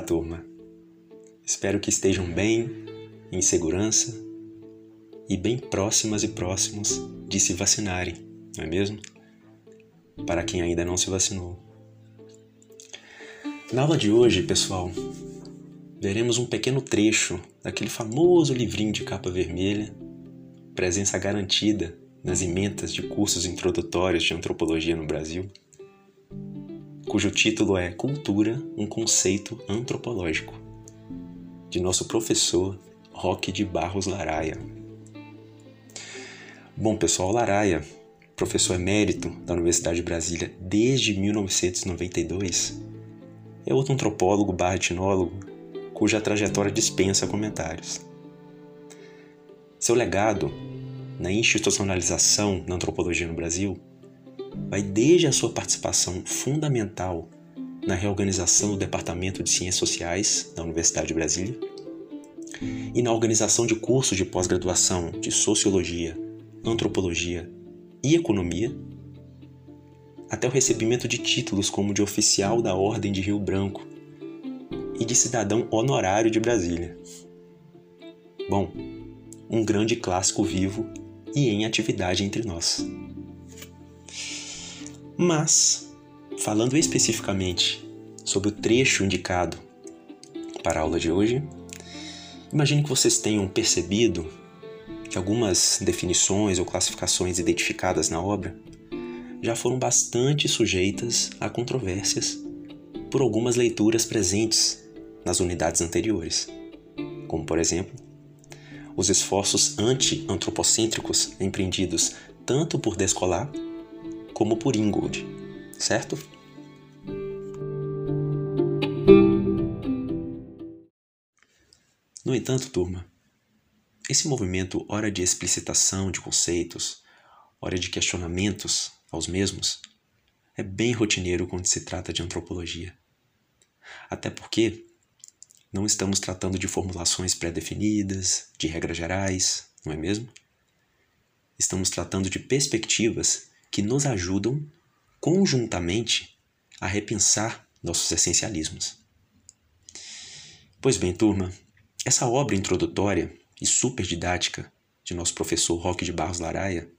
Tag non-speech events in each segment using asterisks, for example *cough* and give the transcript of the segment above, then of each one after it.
Turma. Espero que estejam bem, em segurança e bem próximas e próximos de se vacinarem, não é mesmo? Para quem ainda não se vacinou. Na aula de hoje, pessoal, veremos um pequeno trecho daquele famoso livrinho de capa vermelha, presença garantida nas ementas de cursos introdutórios de antropologia no Brasil cujo título é Cultura, um conceito antropológico, de nosso professor Roque de Barros Laraia. Bom, pessoal, Laraia, professor emérito da Universidade de Brasília desde 1992, é outro antropólogo barra etnólogo cuja trajetória dispensa comentários. Seu legado na institucionalização da antropologia no Brasil vai desde a sua participação fundamental na reorganização do Departamento de Ciências Sociais da Universidade de Brasília e na organização de cursos de pós-graduação de Sociologia, Antropologia e Economia, até o recebimento de títulos como de oficial da Ordem de Rio Branco e de cidadão honorário de Brasília. Bom, um grande clássico vivo e em atividade entre nós. Mas, falando especificamente sobre o trecho indicado para a aula de hoje, imagine que vocês tenham percebido que algumas definições ou classificações identificadas na obra já foram bastante sujeitas a controvérsias por algumas leituras presentes nas unidades anteriores, como por exemplo, os esforços anti-antropocêntricos empreendidos tanto por Descolar como por Ingold, certo? No entanto, turma, esse movimento, ora de explicitação de conceitos, ora de questionamentos aos mesmos, é bem rotineiro quando se trata de antropologia. Até porque não estamos tratando de formulações pré-definidas, de regras gerais, não é mesmo? Estamos tratando de perspectivas que nos ajudam conjuntamente a repensar nossos essencialismos. Pois bem, turma, essa obra introdutória e super didática de nosso professor Roque de Barros Laraia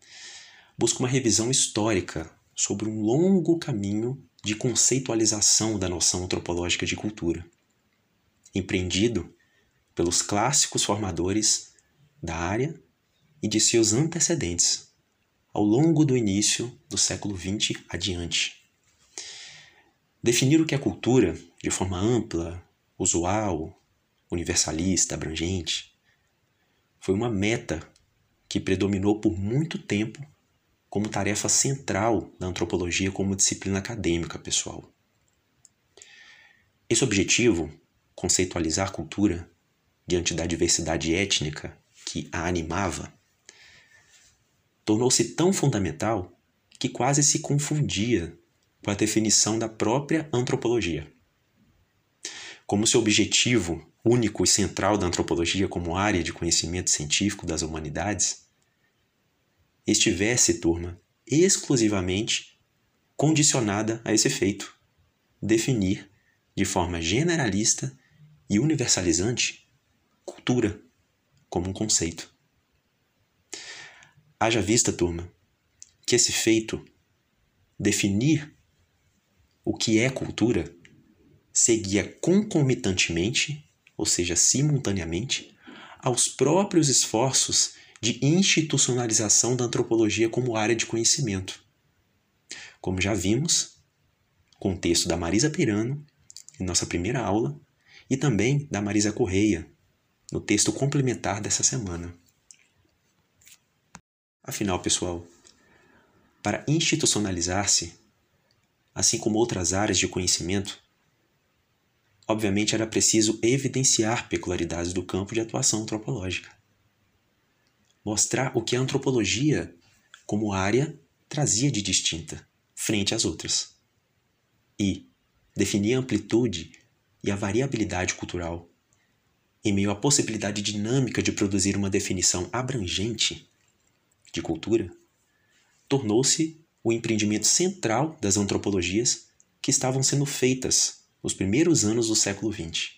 busca uma revisão histórica sobre um longo caminho de conceitualização da noção antropológica de cultura, empreendido pelos clássicos formadores da área e de seus antecedentes, ao longo do início do século XX adiante. Definir o que é cultura de forma ampla, usual, universalista, abrangente, foi uma meta que predominou por muito tempo como tarefa central da antropologia como disciplina acadêmica pessoal. Esse objetivo, conceitualizar cultura diante da diversidade étnica que a animava, tornou-se tão fundamental que quase se confundia com a definição da própria antropologia. Como seu objetivo único e central da antropologia como área de conhecimento científico das humanidades estivesse, turma, exclusivamente condicionada a esse efeito, definir de forma generalista e universalizante cultura como um conceito. Haja vista, turma, que esse feito, definir o que é cultura, seguia concomitantemente, ou seja, simultaneamente, aos próprios esforços de institucionalização da antropologia como área de conhecimento. Como já vimos, com o texto da Marisa Pirano, em nossa primeira aula, e também da Marisa Correia, no texto complementar dessa semana. Afinal, pessoal, para institucionalizar-se, assim como outras áreas de conhecimento, obviamente era preciso evidenciar peculiaridades do campo de atuação antropológica. Mostrar o que a antropologia, como área, trazia de distinta frente às outras. E definir a amplitude e a variabilidade cultural, em meio à possibilidade dinâmica de produzir uma definição abrangente de cultura, tornou-se o empreendimento central das antropologias que estavam sendo feitas nos primeiros anos do século XX.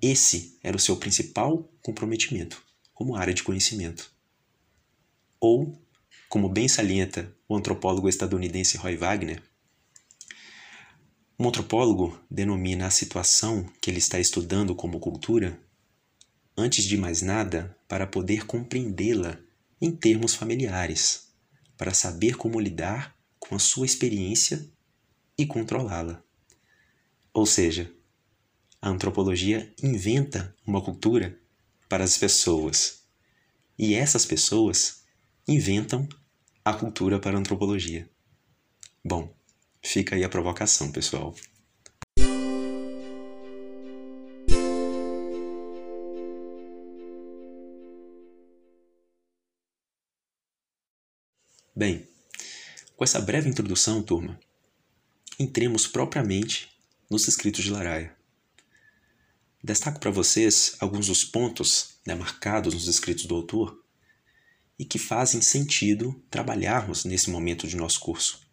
Esse era o seu principal comprometimento como área de conhecimento. Ou, como bem salienta o antropólogo estadunidense Roy Wagner, um antropólogo denomina a situação que ele está estudando como cultura, antes de mais nada, para poder compreendê-la em termos familiares, para saber como lidar com a sua experiência e controlá-la. Ou seja, a antropologia inventa uma cultura para as pessoas, e essas pessoas inventam a cultura para a antropologia. Bom, Fica aí a provocação, pessoal. Bem, com essa breve introdução, turma, entremos propriamente nos escritos de Laraia. Destaco para vocês alguns dos pontos né, marcados nos escritos do autor e que fazem sentido trabalharmos nesse momento de nosso curso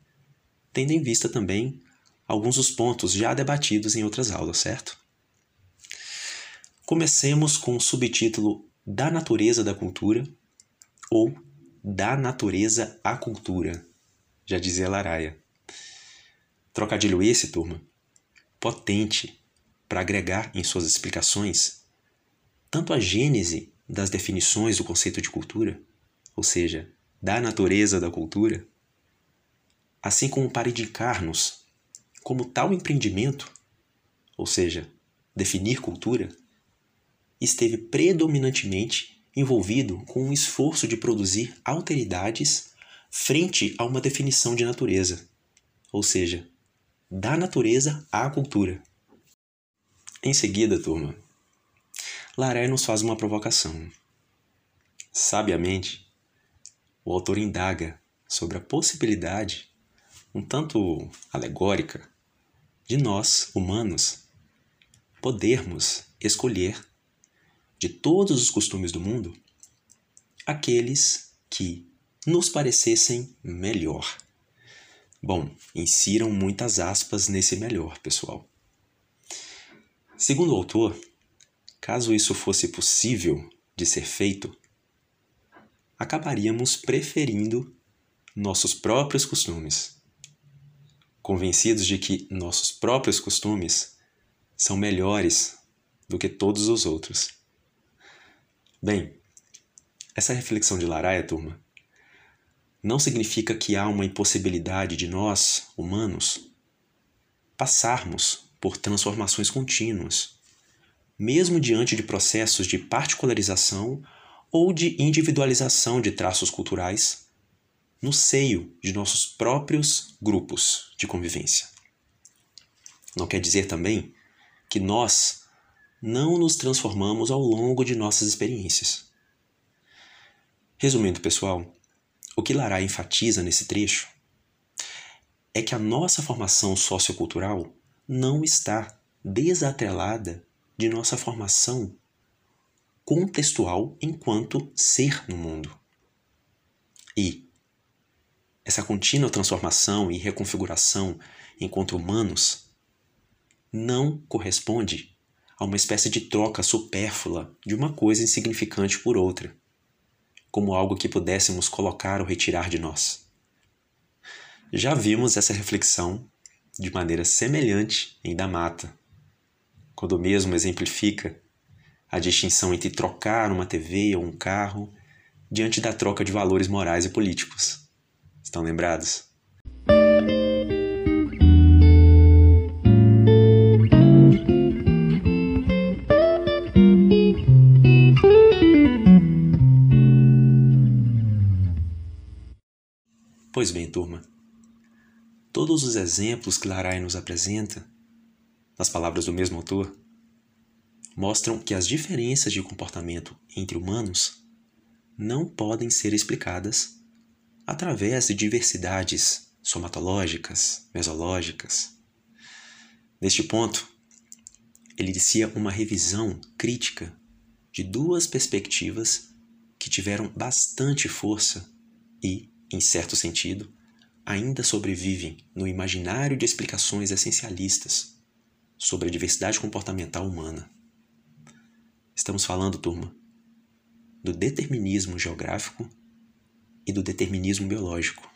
tendo em vista também alguns dos pontos já debatidos em outras aulas, certo? Comecemos com o subtítulo Da Natureza da Cultura ou Da Natureza à Cultura, já dizia Laraia. Trocadilho esse, turma, potente para agregar em suas explicações tanto a gênese das definições do conceito de cultura, ou seja, da natureza da cultura, assim como para indicar-nos como tal empreendimento, ou seja, definir cultura, esteve predominantemente envolvido com um esforço de produzir alteridades frente a uma definição de natureza, ou seja, da natureza à cultura. Em seguida, turma, Laré nos faz uma provocação. Sabiamente, o autor indaga sobre a possibilidade um tanto alegórica de nós, humanos, podermos escolher de todos os costumes do mundo aqueles que nos parecessem melhor. Bom, insiram muitas aspas nesse melhor, pessoal. Segundo o autor, caso isso fosse possível de ser feito, acabaríamos preferindo nossos próprios costumes convencidos de que nossos próprios costumes são melhores do que todos os outros. Bem, essa reflexão de Laraia, turma, não significa que há uma impossibilidade de nós, humanos, passarmos por transformações contínuas, mesmo diante de processos de particularização ou de individualização de traços culturais no seio de nossos próprios grupos de convivência. Não quer dizer também que nós não nos transformamos ao longo de nossas experiências. Resumindo, pessoal, o que Lara enfatiza nesse trecho é que a nossa formação sociocultural não está desatrelada de nossa formação contextual enquanto ser no mundo. E, essa contínua transformação e reconfiguração enquanto humanos não corresponde a uma espécie de troca supérflua de uma coisa insignificante por outra, como algo que pudéssemos colocar ou retirar de nós. Já vimos essa reflexão de maneira semelhante em Damata, quando mesmo exemplifica a distinção entre trocar uma TV ou um carro diante da troca de valores morais e políticos. Estão lembrados? Pois bem, turma, todos os exemplos que Larai nos apresenta, nas palavras do mesmo autor, mostram que as diferenças de comportamento entre humanos não podem ser explicadas através de diversidades somatológicas, mesológicas. Neste ponto, ele inicia uma revisão crítica de duas perspectivas que tiveram bastante força e, em certo sentido, ainda sobrevivem no imaginário de explicações essencialistas, sobre a diversidade comportamental humana. Estamos falando, turma, do determinismo geográfico e do determinismo biológico.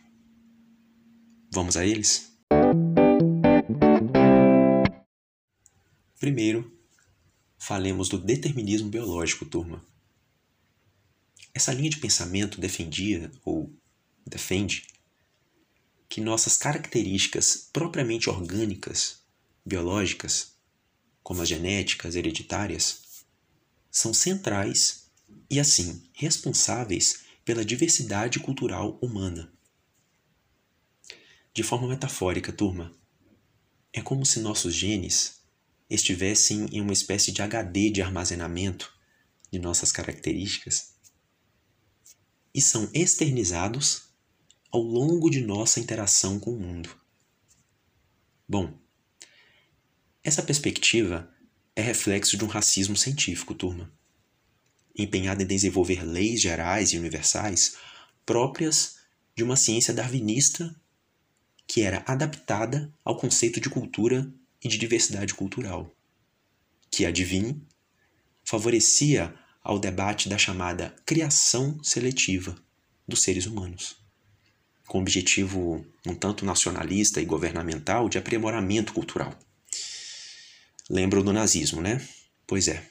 Vamos a eles? Primeiro, falemos do determinismo biológico, turma. Essa linha de pensamento defendia, ou defende, que nossas características propriamente orgânicas, biológicas, como as genéticas hereditárias, são centrais e, assim, responsáveis pela diversidade cultural humana. De forma metafórica, turma, é como se nossos genes estivessem em uma espécie de HD de armazenamento de nossas características e são externizados ao longo de nossa interação com o mundo. Bom, essa perspectiva é reflexo de um racismo científico, turma, empenhado em desenvolver leis gerais e universais próprias de uma ciência darwinista que era adaptada ao conceito de cultura e de diversidade cultural, que, adivinhe, favorecia ao debate da chamada criação seletiva dos seres humanos, com objetivo um tanto nacionalista e governamental de aprimoramento cultural. Lembram do nazismo, né? Pois é.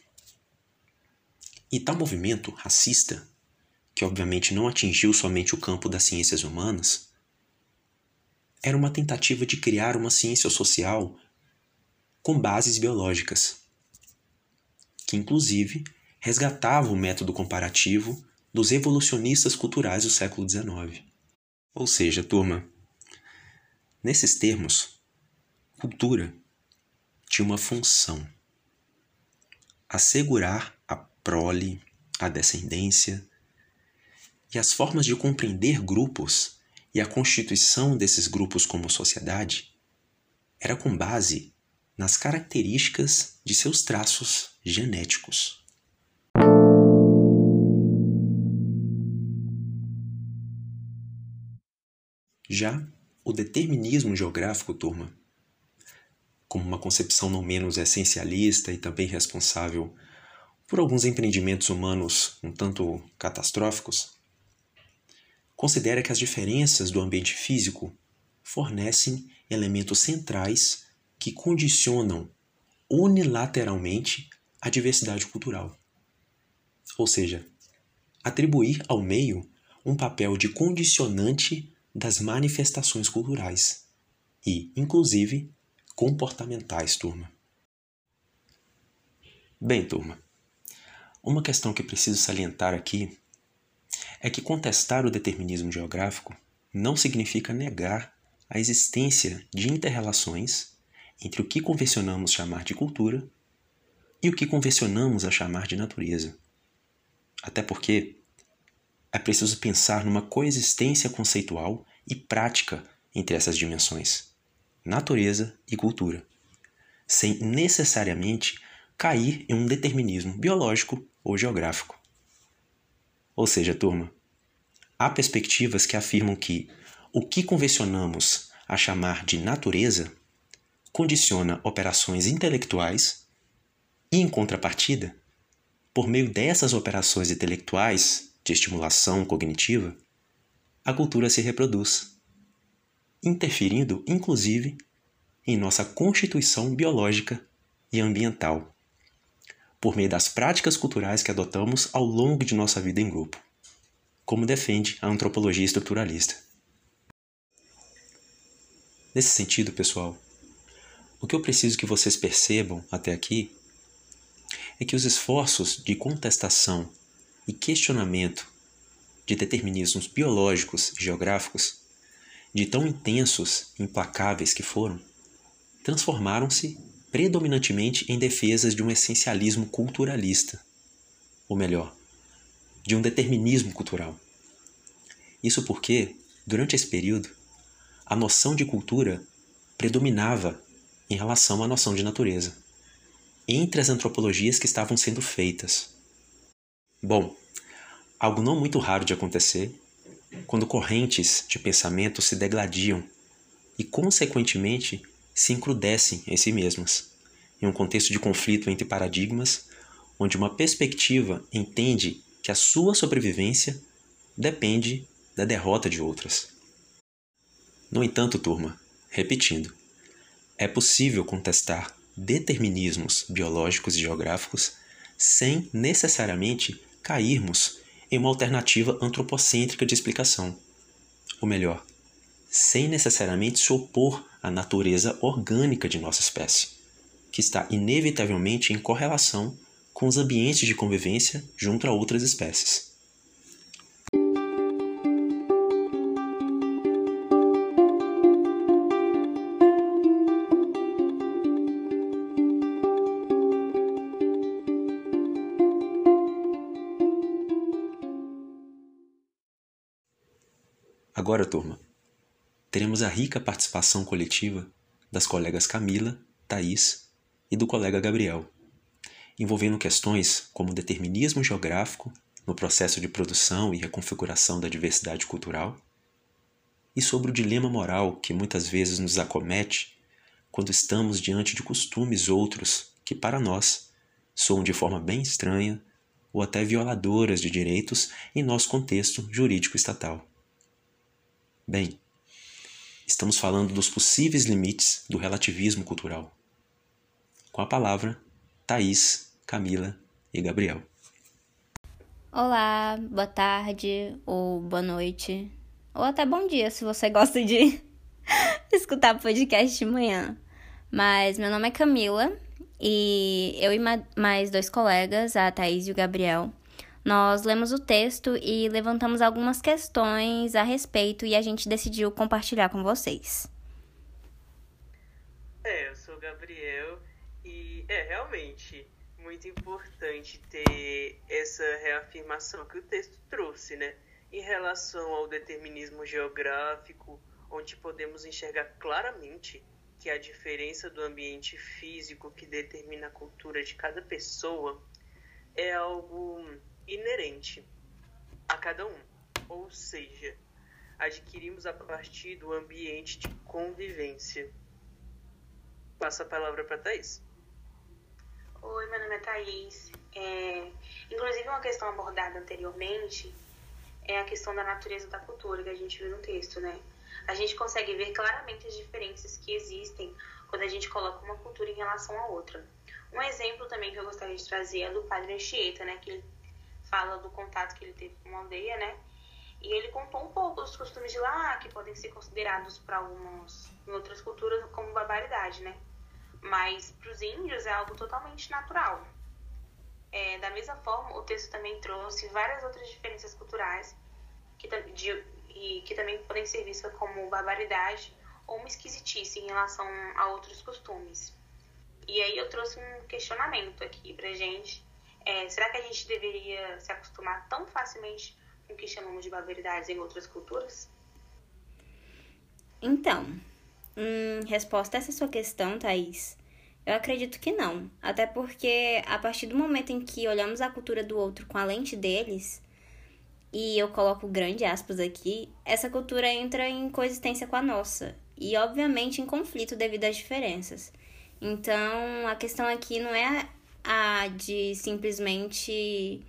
E tal movimento racista, que obviamente não atingiu somente o campo das ciências humanas, era uma tentativa de criar uma ciência social com bases biológicas, que inclusive resgatava o método comparativo dos evolucionistas culturais do século XIX. Ou seja, turma, nesses termos, cultura tinha uma função: assegurar a prole, a descendência e as formas de compreender grupos e a constituição desses grupos como sociedade era com base nas características de seus traços genéticos. Já o determinismo geográfico, turma, como uma concepção não menos essencialista e também responsável por alguns empreendimentos humanos um tanto catastróficos, considera que as diferenças do ambiente físico fornecem elementos centrais que condicionam unilateralmente a diversidade cultural. Ou seja, atribuir ao meio um papel de condicionante das manifestações culturais e, inclusive, comportamentais, turma. Bem, turma, uma questão que preciso salientar aqui é que contestar o determinismo geográfico não significa negar a existência de interrelações entre o que convencionamos chamar de cultura e o que convencionamos a chamar de natureza. Até porque é preciso pensar numa coexistência conceitual e prática entre essas dimensões, natureza e cultura, sem necessariamente cair em um determinismo biológico ou geográfico. Ou seja, turma, há perspectivas que afirmam que o que convencionamos a chamar de natureza condiciona operações intelectuais e, em contrapartida, por meio dessas operações intelectuais de estimulação cognitiva, a cultura se reproduz, interferindo inclusive em nossa constituição biológica e ambiental, por meio das práticas culturais que adotamos ao longo de nossa vida em grupo, como defende a antropologia estruturalista. Nesse sentido, pessoal, o que eu preciso que vocês percebam até aqui é que os esforços de contestação e questionamento de determinismos biológicos e geográficos, de tão intensos e implacáveis que foram, transformaram-se predominantemente em defesas de um essencialismo culturalista, ou melhor, de um determinismo cultural. Isso porque, durante esse período, a noção de cultura predominava em relação à noção de natureza, entre as antropologias que estavam sendo feitas. Bom, algo não muito raro de acontecer quando correntes de pensamento se degladiam e, consequentemente, se encrudecem em si mesmas, em um contexto de conflito entre paradigmas, onde uma perspectiva entende que a sua sobrevivência depende da derrota de outras. No entanto, turma, repetindo, é possível contestar determinismos biológicos e geográficos sem necessariamente cairmos em uma alternativa antropocêntrica de explicação. Ou melhor, sem necessariamente se opor à natureza orgânica de nossa espécie, que está inevitavelmente em correlação com os ambientes de convivência junto a outras espécies. Agora, turma, teremos a rica participação coletiva das colegas Camila, Thaís e do colega Gabriel, envolvendo questões como determinismo geográfico no processo de produção e reconfiguração da diversidade cultural, e sobre o dilema moral que muitas vezes nos acomete quando estamos diante de costumes outros que, para nós, soam de forma bem estranha ou até violadoras de direitos em nosso contexto jurídico estatal. Bem, estamos falando dos possíveis limites do relativismo cultural. Com a palavra, Thaís, Camila e Gabriel. Olá, boa tarde ou boa noite, ou até bom dia se você *laughs* gosta de escutar podcast de manhã. Mas meu nome é Camila e eu e mais dois colegas, a Thaís e o Gabriel, nós lemos o texto e levantamos algumas questões a respeito e a gente decidiu compartilhar com vocês. É, eu sou o Gabriel e é realmente muito importante ter essa reafirmação que o texto trouxe, né? Em relação ao determinismo geográfico, onde podemos enxergar claramente que a diferença do ambiente físico que determina a cultura de cada pessoa é algo inerente a cada um, ou seja, adquirimos a partir do ambiente de convivência. Passa a palavra para Thaís. Oi, meu nome é Thaís. É, inclusive, uma questão abordada anteriormente é a questão da natureza da cultura que a gente viu no texto, né? A gente consegue ver claramente as diferenças que existem quando a gente coloca uma cultura em relação à outra. Um exemplo também que eu gostaria de trazer é do padre Anchieta, né? Que ele fala do contato que ele teve com uma aldeia, né? E ele contou um pouco dos costumes de lá, que podem ser considerados para algumas, em outras culturas, como barbaridade, né? Mas para os índios é algo totalmente natural. É, da mesma forma, o texto também trouxe várias outras diferenças culturais que, de, e, que também podem ser vistas como barbaridade ou uma esquisitice em relação a outros costumes. E aí eu trouxe um questionamento aqui pra gente, é, será que a gente deveria se acostumar tão facilmente com o que chamamos de barbaridades em outras culturas? Então, em resposta a essa sua questão, Thaís, eu acredito que não. Até porque a partir do momento em que olhamos a cultura do outro com a lente deles, e eu coloco grande aspas aqui, essa cultura entra em coexistência com a nossa. E obviamente em conflito devido às diferenças. Então, a questão aqui não é a de simplesmente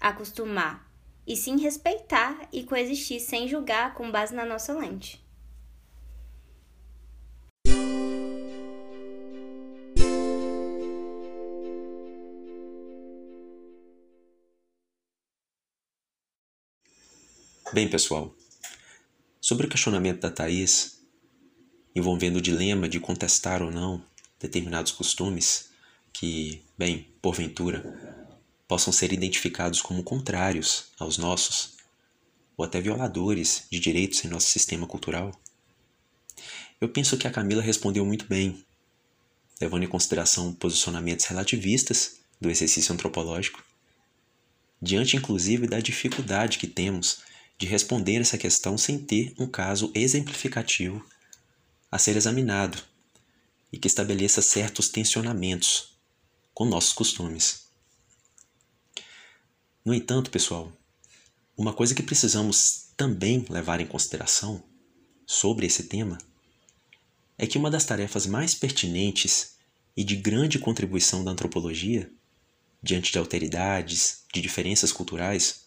acostumar, e sim respeitar e coexistir sem julgar com base na nossa lente. Bem, pessoal, sobre o questionamento da Thais, envolvendo o dilema de contestar ou não determinados costumes, que, bem, porventura, possam ser identificados como contrários aos nossos, ou até violadores de direitos em nosso sistema cultural? Eu penso que a Camila respondeu muito bem, levando em consideração posicionamentos relativistas do exercício antropológico, diante inclusive da dificuldade que temos de responder essa questão sem ter um caso exemplificativo a ser examinado e que estabeleça certos tensionamentos com nossos costumes. No entanto, pessoal, uma coisa que precisamos também levar em consideração sobre esse tema é que uma das tarefas mais pertinentes e de grande contribuição da antropologia, diante de alteridades, de diferenças culturais,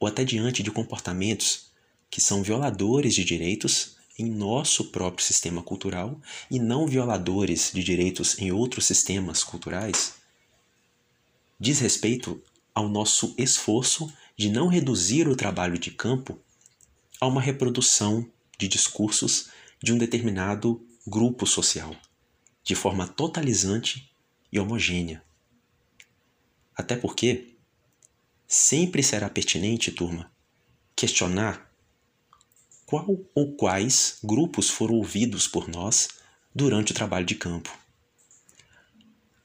ou até diante de comportamentos que são violadores de direitos em nosso próprio sistema cultural e não violadores de direitos em outros sistemas culturais, diz respeito ao nosso esforço de não reduzir o trabalho de campo a uma reprodução de discursos de um determinado grupo social, de forma totalizante e homogênea. Até porque sempre será pertinente, turma, questionar qual ou quais grupos foram ouvidos por nós durante o trabalho de campo.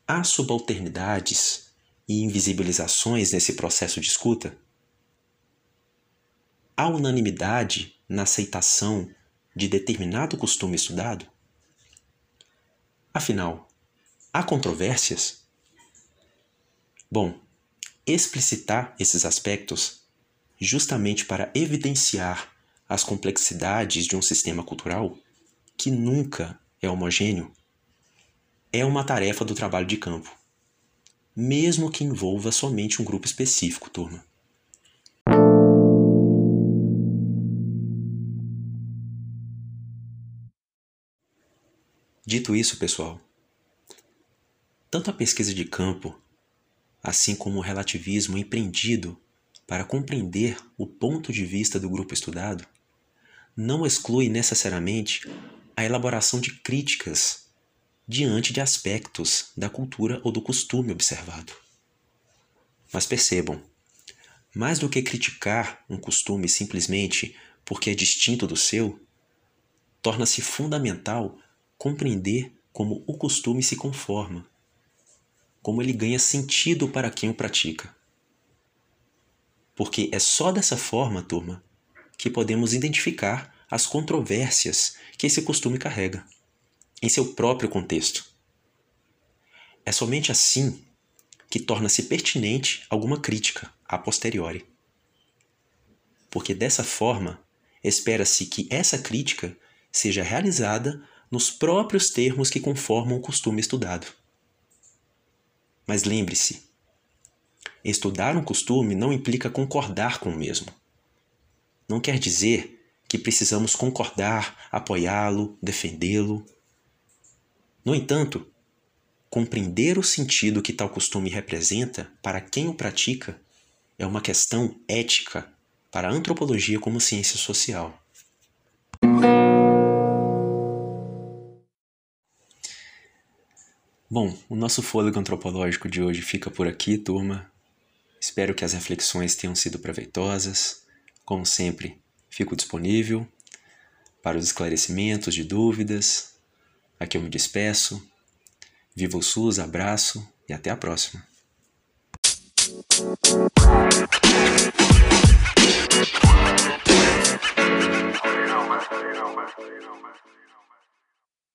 Há subalternidades e invisibilizações nesse processo de escuta? Há unanimidade na aceitação de determinado costume estudado? Afinal, há controvérsias? Bom, explicitar esses aspectos justamente para evidenciar as complexidades de um sistema cultural que nunca é homogêneo é uma tarefa do trabalho de campo, mesmo que envolva somente um grupo específico, turma. Dito isso, pessoal, tanto a pesquisa de campo, assim como o relativismo empreendido para compreender o ponto de vista do grupo estudado, não exclui necessariamente a elaboração de críticas diante de aspectos da cultura ou do costume observado. Mas percebam, mais do que criticar um costume simplesmente porque é distinto do seu, torna-se fundamental compreender como o costume se conforma, como ele ganha sentido para quem o pratica. Porque é só dessa forma, turma, que podemos identificar as controvérsias que esse costume carrega, em seu próprio contexto. É somente assim que torna-se pertinente alguma crítica a posteriori. Porque dessa forma, espera-se que essa crítica seja realizada nos próprios termos que conformam o costume estudado. Mas lembre-se, estudar um costume não implica concordar com o mesmo. Não quer dizer que precisamos concordar, apoiá-lo, defendê-lo. No entanto, compreender o sentido que tal costume representa para quem o pratica é uma questão ética para a antropologia como ciência social. Bom, o nosso fôlego antropológico de hoje fica por aqui, turma. Espero que as reflexões tenham sido proveitosas. Como sempre, fico disponível para os esclarecimentos de dúvidas. Aqui eu me despeço. Viva o SUS, abraço e até a próxima. you know, man. You know, man.